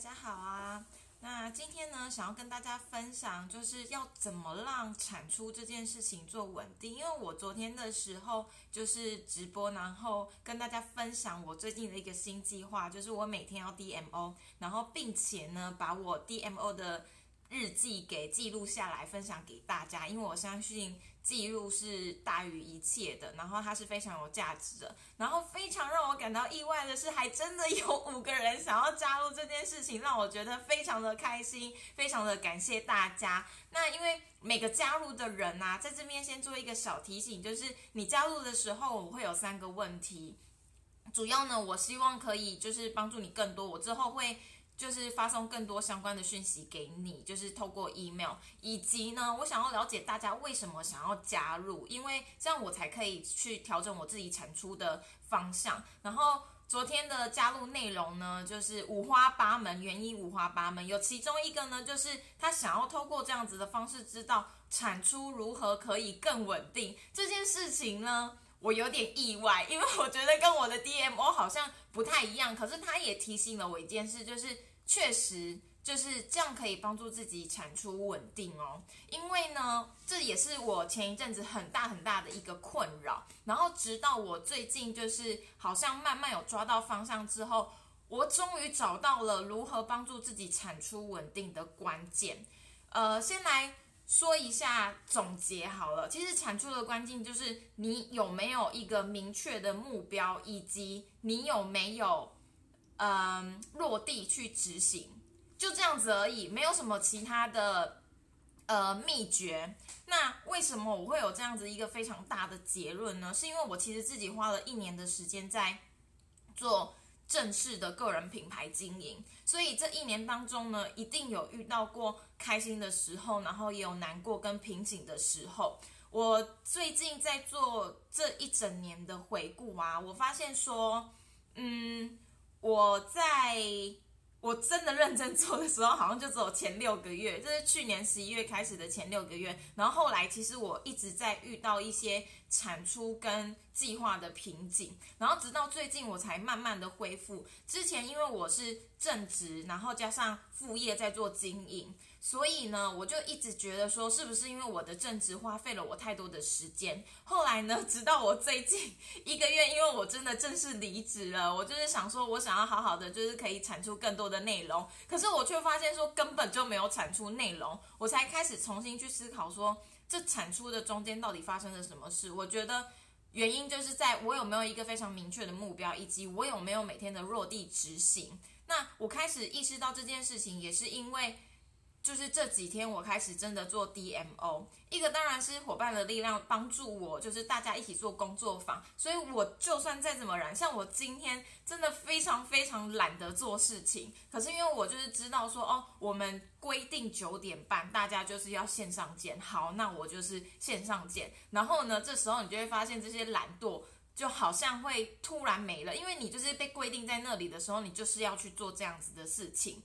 大家好啊！那今天呢，想要跟大家分享，就是要怎么让产出这件事情做稳定。因为我昨天的时候就是直播，然后跟大家分享我最近的一个新计划，就是我每天要 DMO，然后并且呢，把我 DMO 的日记给记录下来，分享给大家。因为我相信。记录是大于一切的，然后它是非常有价值的。然后非常让我感到意外的是，还真的有五个人想要加入这件事情，让我觉得非常的开心，非常的感谢大家。那因为每个加入的人呐，在这边先做一个小提醒，就是你加入的时候，我会有三个问题，主要呢，我希望可以就是帮助你更多，我之后会。就是发送更多相关的讯息给你，就是透过 email，以及呢，我想要了解大家为什么想要加入，因为这样我才可以去调整我自己产出的方向。然后昨天的加入内容呢，就是五花八门，原因五花八门，有其中一个呢，就是他想要透过这样子的方式，知道产出如何可以更稳定这件事情呢，我有点意外，因为我觉得跟我的 DMO 好像不太一样，可是他也提醒了我一件事，就是。确实就是这样，可以帮助自己产出稳定哦。因为呢，这也是我前一阵子很大很大的一个困扰。然后直到我最近就是好像慢慢有抓到方向之后，我终于找到了如何帮助自己产出稳定的关键。呃，先来说一下总结好了。其实产出的关键就是你有没有一个明确的目标，以及你有没有。嗯，落地去执行，就这样子而已，没有什么其他的呃秘诀。那为什么我会有这样子一个非常大的结论呢？是因为我其实自己花了一年的时间在做正式的个人品牌经营，所以这一年当中呢，一定有遇到过开心的时候，然后也有难过跟瓶颈的时候。我最近在做这一整年的回顾啊，我发现说，嗯。我在我真的认真做的时候，好像就只有前六个月，这是去年十一月开始的前六个月。然后后来，其实我一直在遇到一些产出跟计划的瓶颈，然后直到最近我才慢慢的恢复。之前因为我是正职，然后加上副业在做经营。所以呢，我就一直觉得说，是不是因为我的正职花费了我太多的时间？后来呢，直到我最近 一个月，因为我真的正式离职了，我就是想说，我想要好好的，就是可以产出更多的内容。可是我却发现说，根本就没有产出内容，我才开始重新去思考说，这产出的中间到底发生了什么事？我觉得原因就是在我有没有一个非常明确的目标，以及我有没有每天的落地执行。那我开始意识到这件事情，也是因为。就是这几天我开始真的做 DMO，一个当然是伙伴的力量帮助我，就是大家一起做工作坊，所以我就算再怎么懒，像我今天真的非常非常懒得做事情，可是因为我就是知道说哦，我们规定九点半大家就是要线上见，好，那我就是线上见，然后呢，这时候你就会发现这些懒惰就好像会突然没了，因为你就是被规定在那里的时候，你就是要去做这样子的事情，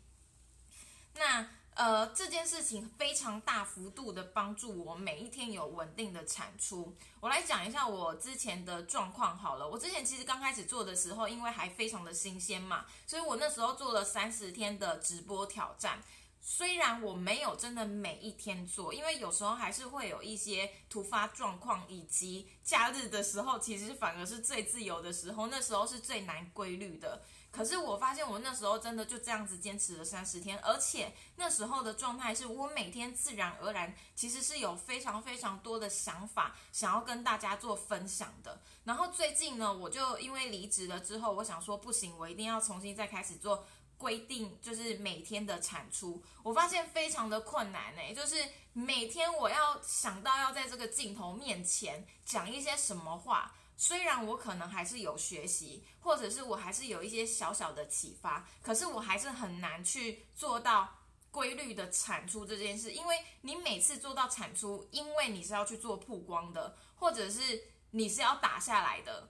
那。呃，这件事情非常大幅度的帮助我每一天有稳定的产出。我来讲一下我之前的状况好了。我之前其实刚开始做的时候，因为还非常的新鲜嘛，所以我那时候做了三十天的直播挑战。虽然我没有真的每一天做，因为有时候还是会有一些突发状况，以及假日的时候，其实反而是最自由的时候，那时候是最难规律的。可是我发现我那时候真的就这样子坚持了三十天，而且那时候的状态是我每天自然而然，其实是有非常非常多的想法想要跟大家做分享的。然后最近呢，我就因为离职了之后，我想说不行，我一定要重新再开始做规定，就是每天的产出。我发现非常的困难呢，就是每天我要想到要在这个镜头面前讲一些什么话。虽然我可能还是有学习，或者是我还是有一些小小的启发，可是我还是很难去做到规律的产出这件事。因为你每次做到产出，因为你是要去做曝光的，或者是你是要打下来的，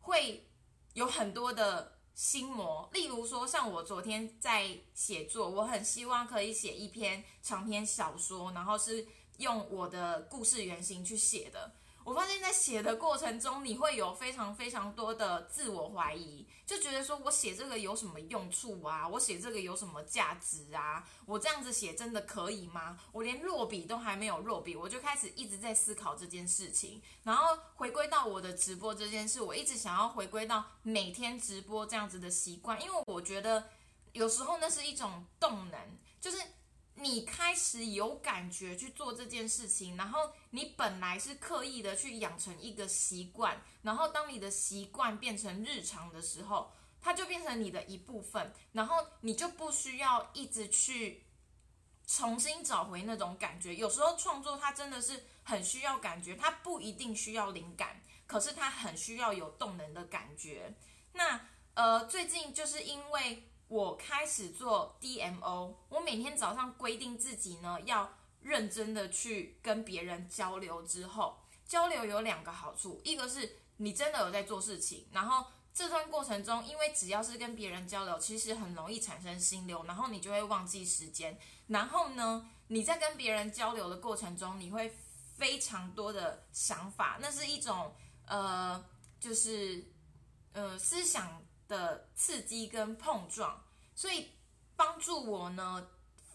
会有很多的心魔。例如说，像我昨天在写作，我很希望可以写一篇长篇小说，然后是用我的故事原型去写的。我发现，在写的过程中，你会有非常非常多的自我怀疑，就觉得说我写这个有什么用处啊？我写这个有什么价值啊？我这样子写真的可以吗？我连落笔都还没有落笔，我就开始一直在思考这件事情。然后回归到我的直播这件事，我一直想要回归到每天直播这样子的习惯，因为我觉得有时候那是一种动能，就是。你开始有感觉去做这件事情，然后你本来是刻意的去养成一个习惯，然后当你的习惯变成日常的时候，它就变成你的一部分，然后你就不需要一直去重新找回那种感觉。有时候创作它真的是很需要感觉，它不一定需要灵感，可是它很需要有动能的感觉。那呃，最近就是因为。我开始做 DMO，我每天早上规定自己呢要认真的去跟别人交流。之后交流有两个好处，一个是你真的有在做事情，然后这段过程中，因为只要是跟别人交流，其实很容易产生心流，然后你就会忘记时间。然后呢，你在跟别人交流的过程中，你会非常多的想法，那是一种呃，就是呃思想。的刺激跟碰撞，所以帮助我呢，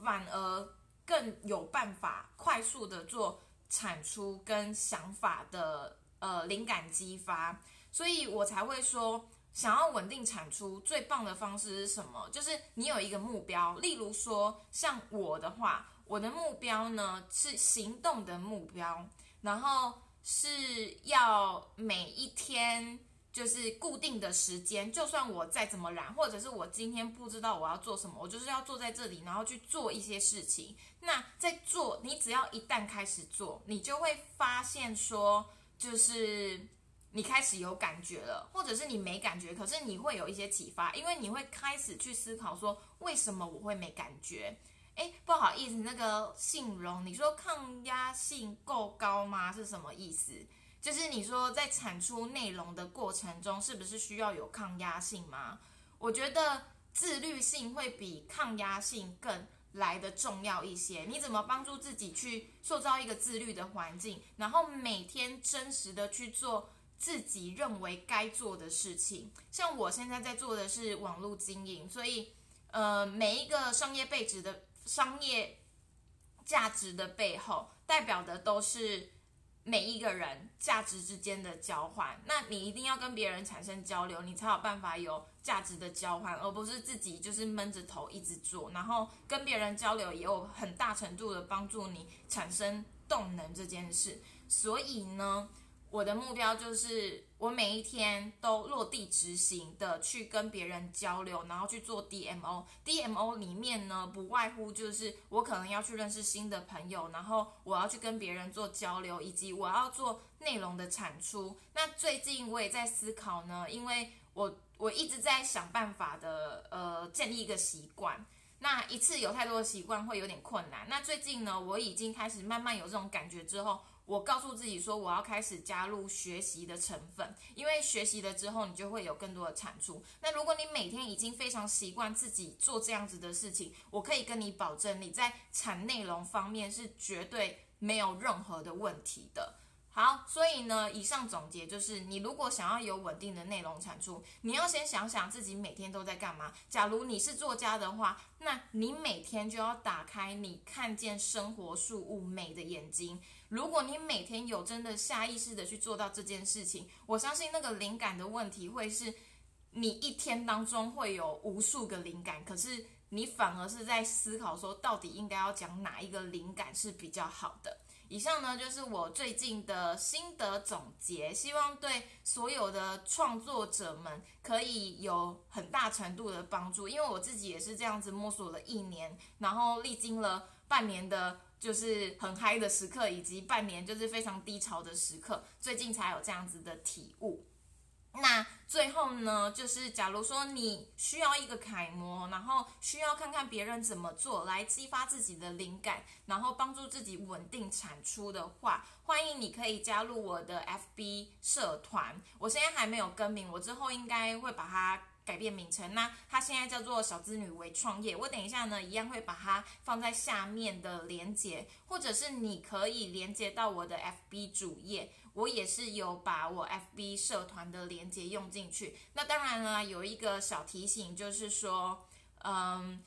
反而更有办法快速的做产出跟想法的呃灵感激发，所以我才会说，想要稳定产出最棒的方式是什么？就是你有一个目标，例如说像我的话，我的目标呢是行动的目标，然后是要每一天。就是固定的时间，就算我再怎么懒，或者是我今天不知道我要做什么，我就是要坐在这里，然后去做一些事情。那在做，你只要一旦开始做，你就会发现说，就是你开始有感觉了，或者是你没感觉，可是你会有一些启发，因为你会开始去思考说，为什么我会没感觉？哎，不好意思，那个信荣，你说抗压性够高吗？是什么意思？就是你说在产出内容的过程中，是不是需要有抗压性吗？我觉得自律性会比抗压性更来的重要一些。你怎么帮助自己去塑造一个自律的环境，然后每天真实的去做自己认为该做的事情？像我现在在做的是网络经营，所以呃，每一个商业背值的商业价值的背后，代表的都是。每一个人价值之间的交换，那你一定要跟别人产生交流，你才有办法有价值的交换，而不是自己就是闷着头一直做。然后跟别人交流也有很大程度的帮助你产生动能这件事。所以呢。我的目标就是，我每一天都落地执行的去跟别人交流，然后去做 DMO。DMO 里面呢，不外乎就是我可能要去认识新的朋友，然后我要去跟别人做交流，以及我要做内容的产出。那最近我也在思考呢，因为我我一直在想办法的，呃，建立一个习惯。那一次有太多的习惯会有点困难。那最近呢，我已经开始慢慢有这种感觉之后。我告诉自己说，我要开始加入学习的成分，因为学习了之后，你就会有更多的产出。那如果你每天已经非常习惯自己做这样子的事情，我可以跟你保证，你在产内容方面是绝对没有任何的问题的。好，所以呢，以上总结就是，你如果想要有稳定的内容产出，你要先想想自己每天都在干嘛。假如你是作家的话，那你每天就要打开你看见生活事物美的眼睛。如果你每天有真的下意识的去做到这件事情，我相信那个灵感的问题会是，你一天当中会有无数个灵感，可是你反而是在思考说，到底应该要讲哪一个灵感是比较好的。以上呢就是我最近的心得总结，希望对所有的创作者们可以有很大程度的帮助。因为我自己也是这样子摸索了一年，然后历经了半年的，就是很嗨的时刻，以及半年就是非常低潮的时刻，最近才有这样子的体悟。那最后呢，就是假如说你需要一个楷模，然后需要看看别人怎么做来激发自己的灵感，然后帮助自己稳定产出的话，欢迎你可以加入我的 FB 社团。我现在还没有更名，我之后应该会把它。改变名称。那它现在叫做小资女为创业。我等一下呢，一样会把它放在下面的连接，或者是你可以连接到我的 FB 主页。我也是有把我 FB 社团的连接用进去。那当然了，有一个小提醒，就是说，嗯，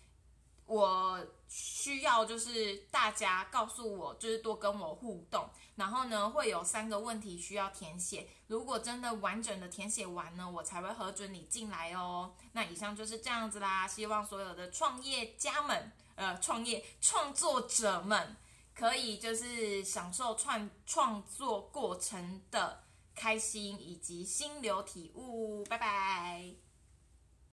我需要就是大家告诉我，就是多跟我互动。然后呢，会有三个问题需要填写。如果真的完整的填写完呢，我才会核准你进来哦。那以上就是这样子啦。希望所有的创业家们，呃，创业创作者们。可以就是享受创创作过程的开心以及心流体悟，拜拜。